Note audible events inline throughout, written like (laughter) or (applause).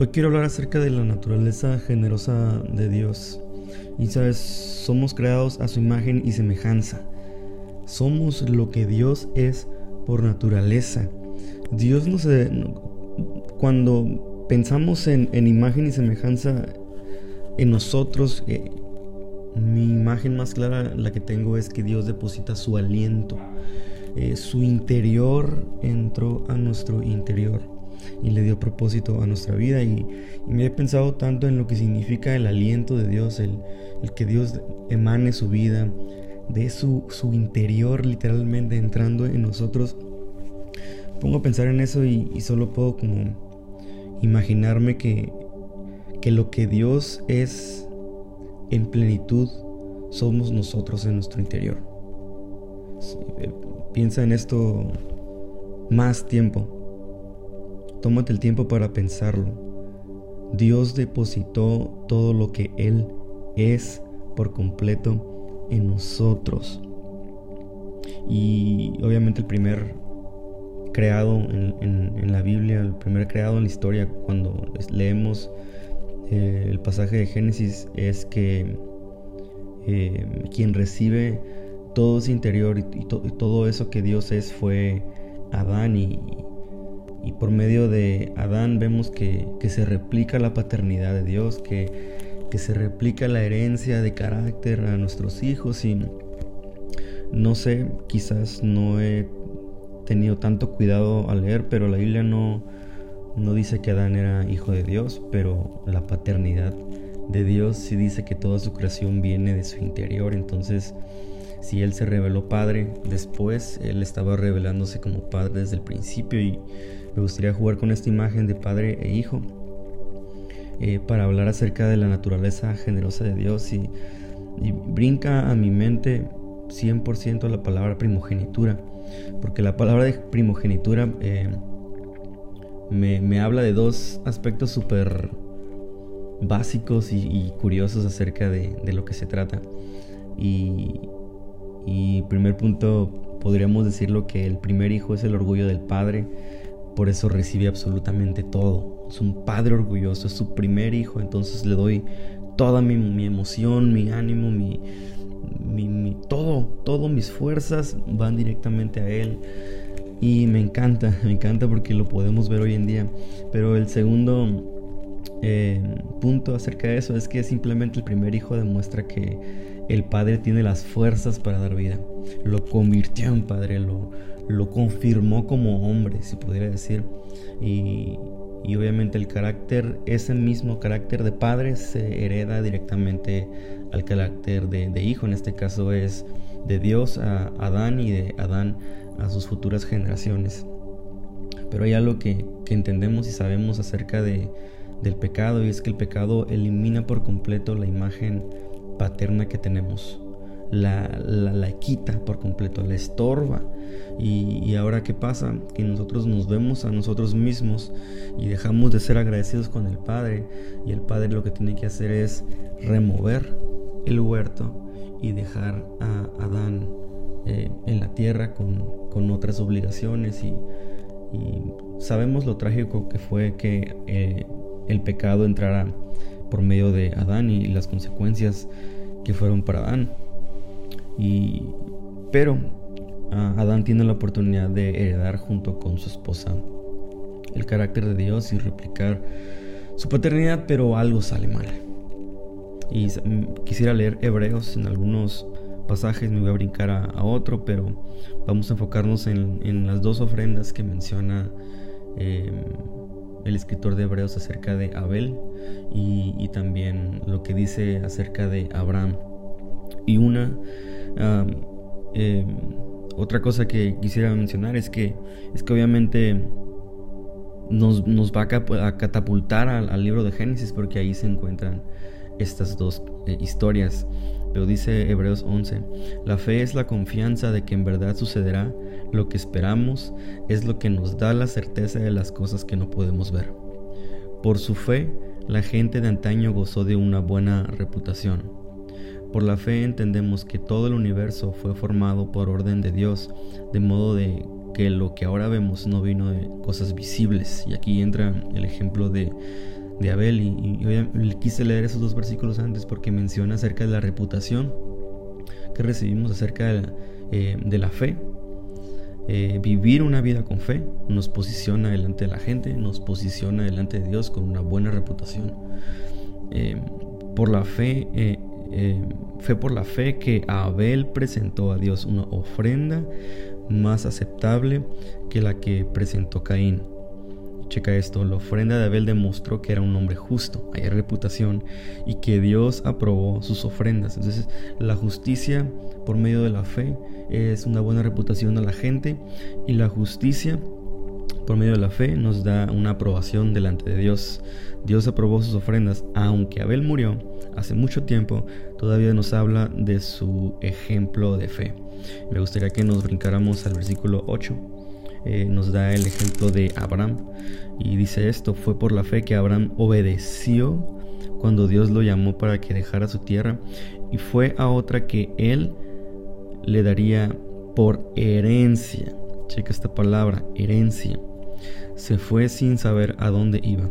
Hoy quiero hablar acerca de la naturaleza generosa de Dios. Y sabes, somos creados a su imagen y semejanza. Somos lo que Dios es por naturaleza. Dios no se... Cuando pensamos en, imagen y semejanza en nosotros, eh, mi imagen más clara, la que tengo, es que Dios deposita su aliento. Eh, su interior entró a nuestro interior y le dio propósito a nuestra vida. Y, me he pensado tanto en lo que significa el aliento de Dios, el, que Dios emane su vida, de su, su interior literalmente entrando en nosotros. Pongo a pensar en eso y, solo puedo como imaginarme que, que lo que Dios es en plenitud somos nosotros en nuestro interior. Eh, piensa en esto más tiempo. Tómate el tiempo para pensarlo. Dios depositó todo lo que Él es por completo en nosotros. Y obviamente el primer creado en, la Biblia, el primer creado en la historia, cuando leemos eh, el pasaje de Génesis, es que eh, quien recibe todo ese interior y, todo eso que Dios es fue Adán y, y por medio de Adán vemos que, se replica la paternidad de Dios, que, se replica la herencia de carácter a nuestros hijos y no sé, quizás no he tenido tanto cuidado al leer, pero la Biblia no, no dice que Adán era hijo de Dios, pero la paternidad de Dios sí dice que toda su creación viene de su interior, entonces si Él se reveló Padre después, Él estaba revelándose como Padre desde el principio y me gustaría jugar con esta imagen de padre e hijo eh, para hablar acerca de la naturaleza generosa de Dios y, brinca a mi mente 100% la palabra primogenitura, porque la palabra de primogenitura eh, me, habla de dos aspectos súper básicos y, curiosos acerca de, lo que se trata. Y, y primer punto, podríamos decirlo que el primer hijo es el orgullo del padre por eso recibe absolutamente todo. Es un padre orgulloso, es su primer hijo, entonces le doy toda mi, emoción, mi ánimo, mi, mi, todo, todas mis fuerzas van directamente a él. Y me encanta, (laughs) me encanta porque lo podemos ver hoy en día. Pero el segundo eh, punto acerca de eso es que simplemente el primer hijo demuestra que el padre tiene las fuerzas para dar vida. Lo convirtió en padre, lo, lo confirmó como hombre, si pudiera decir. Y, obviamente el carácter, ese mismo carácter de padre se hereda directamente al carácter de, hijo. En este caso es de Dios a Adán y de Adán a sus futuras generaciones. Pero hay algo que, entendemos y sabemos acerca de, del pecado y es que el pecado elimina por completo la imagen paterna que tenemos la, la, quita por completo, la estorba. Y, ahora qué pasa? Que nosotros nos vemos a nosotros mismos y dejamos de ser agradecidos con el Padre. Y el Padre lo que tiene que hacer es remover el huerto y dejar a Adán eh, en la tierra con, otras obligaciones. Y, sabemos lo trágico que fue que eh, el pecado entrara por medio de Adán y las consecuencias que fueron para Adán. Y, pero Adán tiene la oportunidad de heredar junto con su esposa el carácter de Dios y replicar su paternidad, pero algo sale mal. Y quisiera leer Hebreos en algunos pasajes, me voy a brincar a, otro, pero vamos a enfocarnos en, las dos ofrendas que menciona em, el escritor de Hebreos acerca de Abel y también lo que dice acerca de Abraham. Y una Em, otra cosa que quisiera mencionar es que, es que obviamente nos, va a, catapultar al, libro de Génesis porque ahí se encuentran estas dos eh, historias. Pero dice Hebreos 11, la fe es la confianza de que en verdad sucederá lo que esperamos, es lo que nos da la certeza de las cosas que no podemos ver. Por su fe, la gente de antaño gozó de una buena reputación. Por la fe entendemos que todo el universo fue formado por orden de Dios, de modo de que lo que ahora vemos no vino de cosas visibles. Y aquí entra el ejemplo de, Abel. Y, quise leer esos dos versículos antes porque menciona acerca de la reputación que recibimos acerca de la, eh, de la fe. Eh, vivir una vida con fe nos posiciona delante de la gente, nos posiciona delante de Dios con una buena reputación. Eh, por la fe, fue por la fe que Abel presentó a Dios una ofrenda más aceptable que la que presentó Caín. Checa esto, la ofrenda de Abel demostró que era un hombre justo, hay reputación y que Dios aprobó sus ofrendas. Entonces, la justicia por medio de la fe es una buena reputación a la gente y la justicia por medio de la fe nos da una aprobación delante de Dios. Dios aprobó sus ofrendas, aunque Abel murió hace mucho tiempo, todavía nos habla de su ejemplo de fe. Me gustaría que nos brincáramos al versículo 8 eh, nos da el ejemplo de Abraham. Y dice esto, fue por la fe que Abraham obedeció cuando Dios lo llamó para que dejara su tierra y fue a otra que él le daría por herencia. Checa esta palabra, herencia. Se fue sin saber a dónde iba.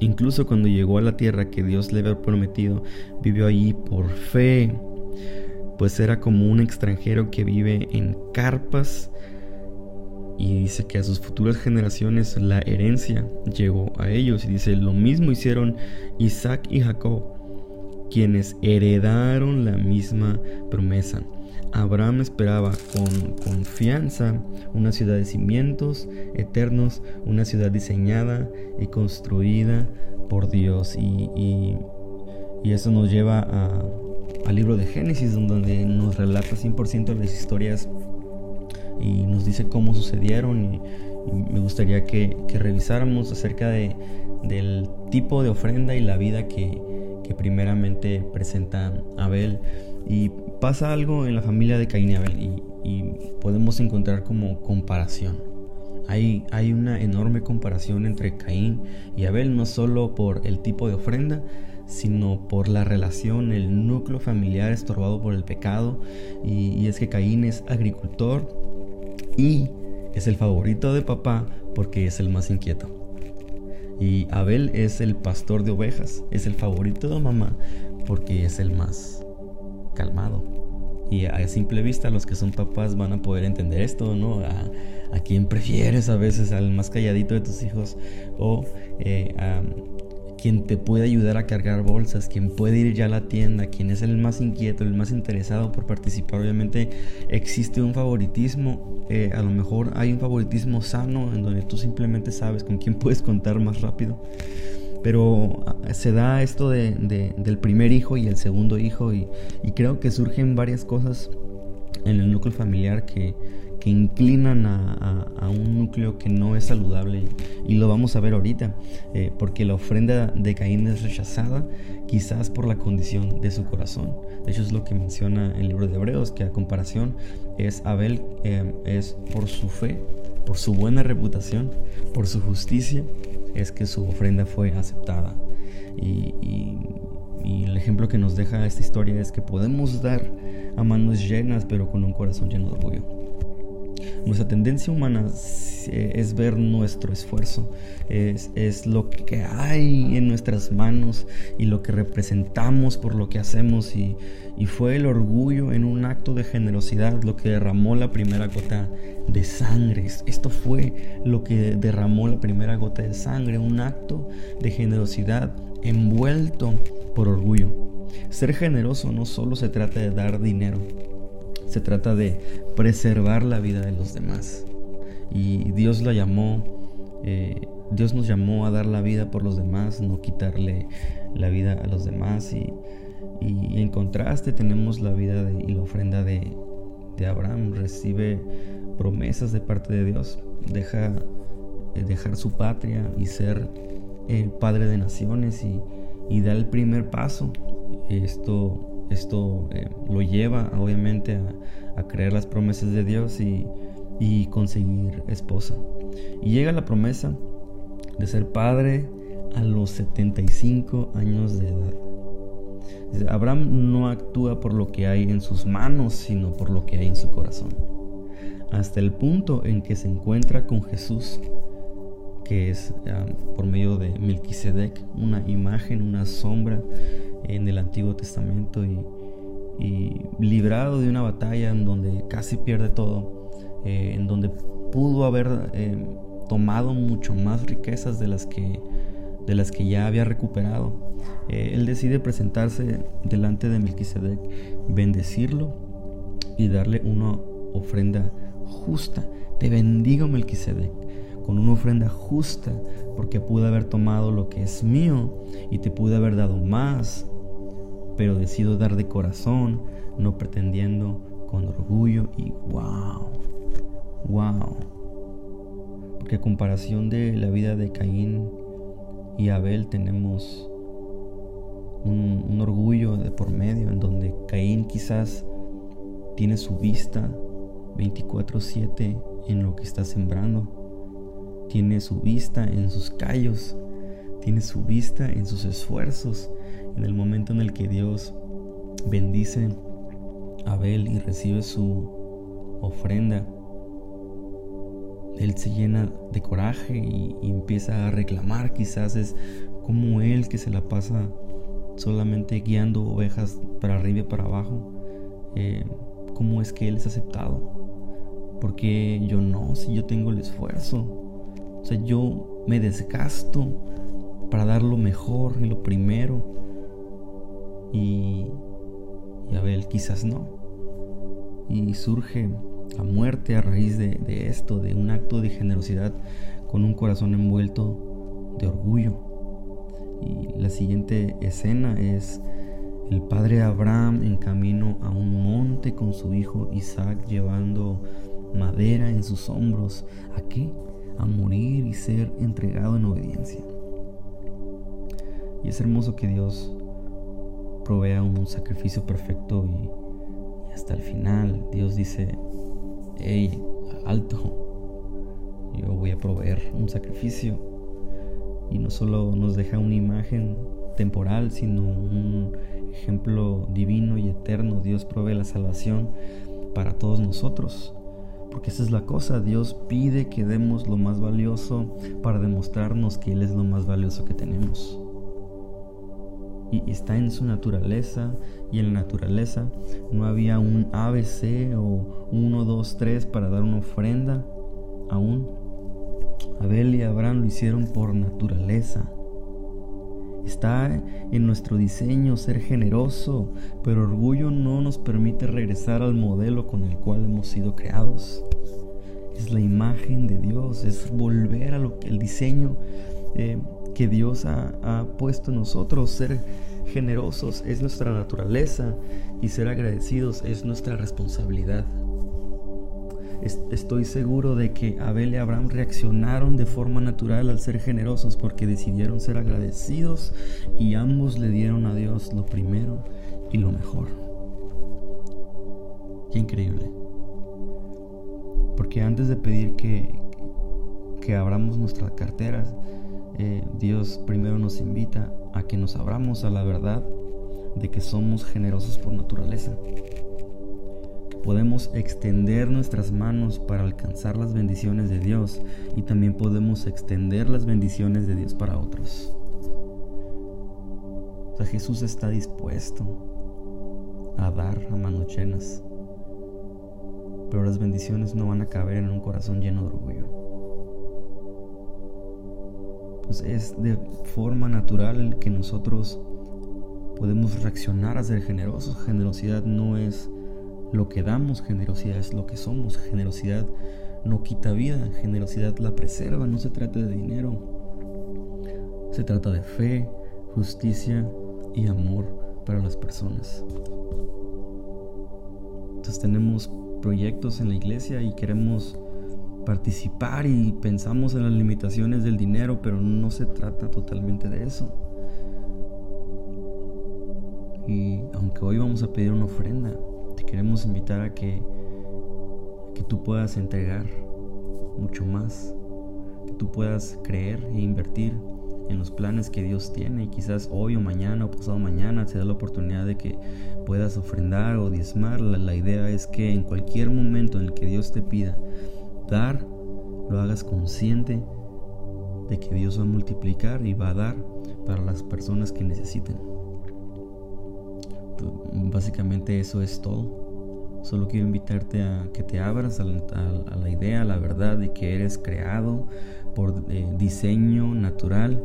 Incluso cuando llegó a la tierra que Dios le había prometido, vivió allí por fe, pues era como un extranjero que vive en carpas y dice que a sus futuras generaciones la herencia llegó a ellos. Y dice, lo mismo hicieron Isaac y Jacob, quienes heredaron la misma promesa. Abraham esperaba con confianza una ciudad de cimientos eternos, una ciudad diseñada y construida por Dios. Y, eso nos lleva al libro de Génesis, donde nos relata 100% las historias y nos dice cómo sucedieron y, me gustaría que, revisáramos acerca de, del tipo de ofrenda y la vida que, primeramente presenta Abel. Y pasa algo en la familia de Caín y Abel y, podemos encontrar como comparación. Hay, hay, una enorme comparación entre Caín y Abel, no solo por el tipo de ofrenda, sino por la relación, el núcleo familiar estorbado por el pecado. Y, y es que Caín es agricultor y es el favorito de papá porque es el más inquieto. Y Abel es el pastor de ovejas, es el favorito de mamá porque es el más calmado. Y a simple vista los que son papás van a poder entender esto, ¿no? A, quién prefieres a veces, al más calladito de tus hijos o eh, a quien te puede ayudar a cargar bolsas, quien puede ir ya a la tienda, quien es el más inquieto, el más interesado por participar. Obviamente existe un favoritismo, eh, a lo mejor hay un favoritismo sano en donde tú simplemente sabes con quién (laughs) puedes contar más rápido. Pero ah, se da esto de, del primer hijo y el segundo hijo y, y creo que surgen varias cosas en el núcleo familiar que, que inclinan a, un núcleo que no es saludable. Y lo vamos a ver ahorita eh, porque la ofrenda de Caín es rechazada quizás por la condición de su corazón. De hecho es lo que menciona el libro de Hebreos que a comparación es Abel eh, es por su fe por su buena reputación por su justicia es que su ofrenda fue aceptada. Y, y el ejemplo que nos deja esta historia es que podemos dar a manos llenas pero con un corazón lleno de orgullo nuestra tendencia humana es ver nuestro esfuerzo, es, lo que hay en nuestras manos y lo que representamos por lo que hacemos y, fue el orgullo en un acto de generosidad lo que derramó la primera gota de sangre. Esto fue lo que derramó la primera gota de sangre, un acto de generosidad envuelto por orgullo. Ser generoso no solo se trata de dar dinero, se trata de preservar la vida de los demás. Y Dios la llamó, eh, Dios nos llamó a dar la vida por los demás, no quitarle la vida a los demás. Y, en contraste tenemos la vida y la ofrenda de, Abraham. Recibe promesas de parte de Dios. Deja eh, dejar su patria y ser el padre de naciones y, y da el primer paso. Esto esto eh, lo lleva obviamente a, creer las promesas de Dios y, conseguir esposa. Y llega la promesa de ser padre a los 75 años de edad. Abraham no actúa por lo que hay en sus manos, sino por lo que hay en su corazón. Hasta el punto en que se encuentra con Jesús que es ah, por medio de Melquisedec, una imagen, una sombra en el Antiguo Testamento y, librado de una batalla en donde casi pierde todo, eh, en donde pudo haber eh, tomado mucho más riquezas de las que, de las que ya había recuperado. Eh, él decide presentarse delante de Melquisedec, bendecirlo y darle una ofrenda justa. Te bendigo Melquisedec con una ofrenda justa, porque pude haber tomado lo que es mío y te pude haber dado más, pero decido dar de corazón, no pretendiendo con orgullo y wow, wow. Porque a comparación de la vida de Caín y Abel tenemos un, un orgullo de por medio en donde Caín quizás tiene su vista 24/7 en lo que está sembrando tiene su vista en sus callos, tiene su vista en sus esfuerzos, en el momento en el que Dios bendice a Abel y recibe su ofrenda. Él se llena de coraje y, empieza a reclamar, quizás es como él que se la pasa solamente guiando ovejas para arriba y para abajo. Eh, ¿Cómo es que él es aceptado? Porque yo no, si yo tengo el esfuerzo, o sea, yo me desgasto para dar lo mejor y lo primero. Y, y Abel quizás no. Y surge la muerte a raíz de, de esto, de un acto de generosidad con un corazón envuelto de orgullo. Y la siguiente escena es el padre Abraham en camino a un monte con su hijo Isaac llevando madera en sus hombros. ¿A qué? a morir y ser entregado en obediencia. Y es hermoso que Dios provea un sacrificio perfecto y, hasta el final Dios dice, hey, alto, yo voy a proveer un sacrificio. Y no solo nos deja una imagen temporal, sino un ejemplo divino y eterno. Dios provee la salvación para todos nosotros. Porque esa es la cosa, Dios pide que demos lo más valioso para demostrarnos que Él es lo más valioso que tenemos. Y está en su naturaleza, y en la naturaleza no había un ABC o 1, 2, 3 para dar una ofrenda aún. Abel y Abraham lo hicieron por naturaleza. Está en nuestro diseño ser generoso, pero orgullo no nos permite regresar al modelo con el cual hemos sido creados. Es la imagen de Dios, es volver a lo que el diseño eh, que Dios ha, ha puesto en nosotros. Ser generosos es nuestra naturaleza y ser agradecidos es nuestra responsabilidad. Estoy seguro de que Abel y Abraham reaccionaron de forma natural al ser generosos porque decidieron ser agradecidos y ambos le dieron a Dios lo primero y lo mejor. Qué increíble. Porque antes de pedir que, que abramos nuestras carteras, eh, Dios primero nos invita a que nos abramos a la verdad de que somos generosos por naturaleza podemos extender nuestras manos para alcanzar las bendiciones de Dios y también podemos extender las bendiciones de Dios para otros. O sea, Jesús está dispuesto a dar a manos llenas, pero las bendiciones no van a caber en un corazón lleno de orgullo. Es de forma natural que nosotros podemos reaccionar a ser generosos. Generosidad no es lo que damos, generosidad es lo que somos. Generosidad no quita vida, generosidad la preserva, no se trata de dinero. Se trata de fe, justicia y amor para las personas. Entonces tenemos proyectos en la iglesia y queremos participar y pensamos en las limitaciones del dinero, pero no se trata totalmente de eso. Y aunque hoy vamos a pedir una ofrenda, queremos invitar a que, que tú puedas entregar mucho más, que tú puedas creer e invertir en los planes que Dios tiene y quizás hoy o mañana o pasado mañana te da la oportunidad de que puedas ofrendar o diezmar. La idea es que en cualquier momento en el que Dios te pida dar, lo hagas consciente de que Dios va a multiplicar y va a dar para las personas que necesiten. Básicamente eso es todo. Solo quiero invitarte a que te abras a la, idea, a la verdad de que eres creado por eh, diseño natural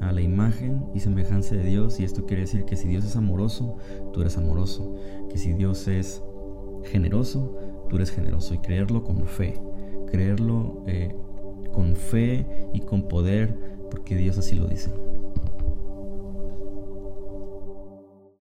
a la imagen y semejanza de Dios. Y esto quiere decir que si Dios es amoroso, tú eres amoroso. Que si Dios es generoso, tú eres generoso. Y creerlo con fe. Creerlo eh, con fe y con poder, porque Dios así lo dice.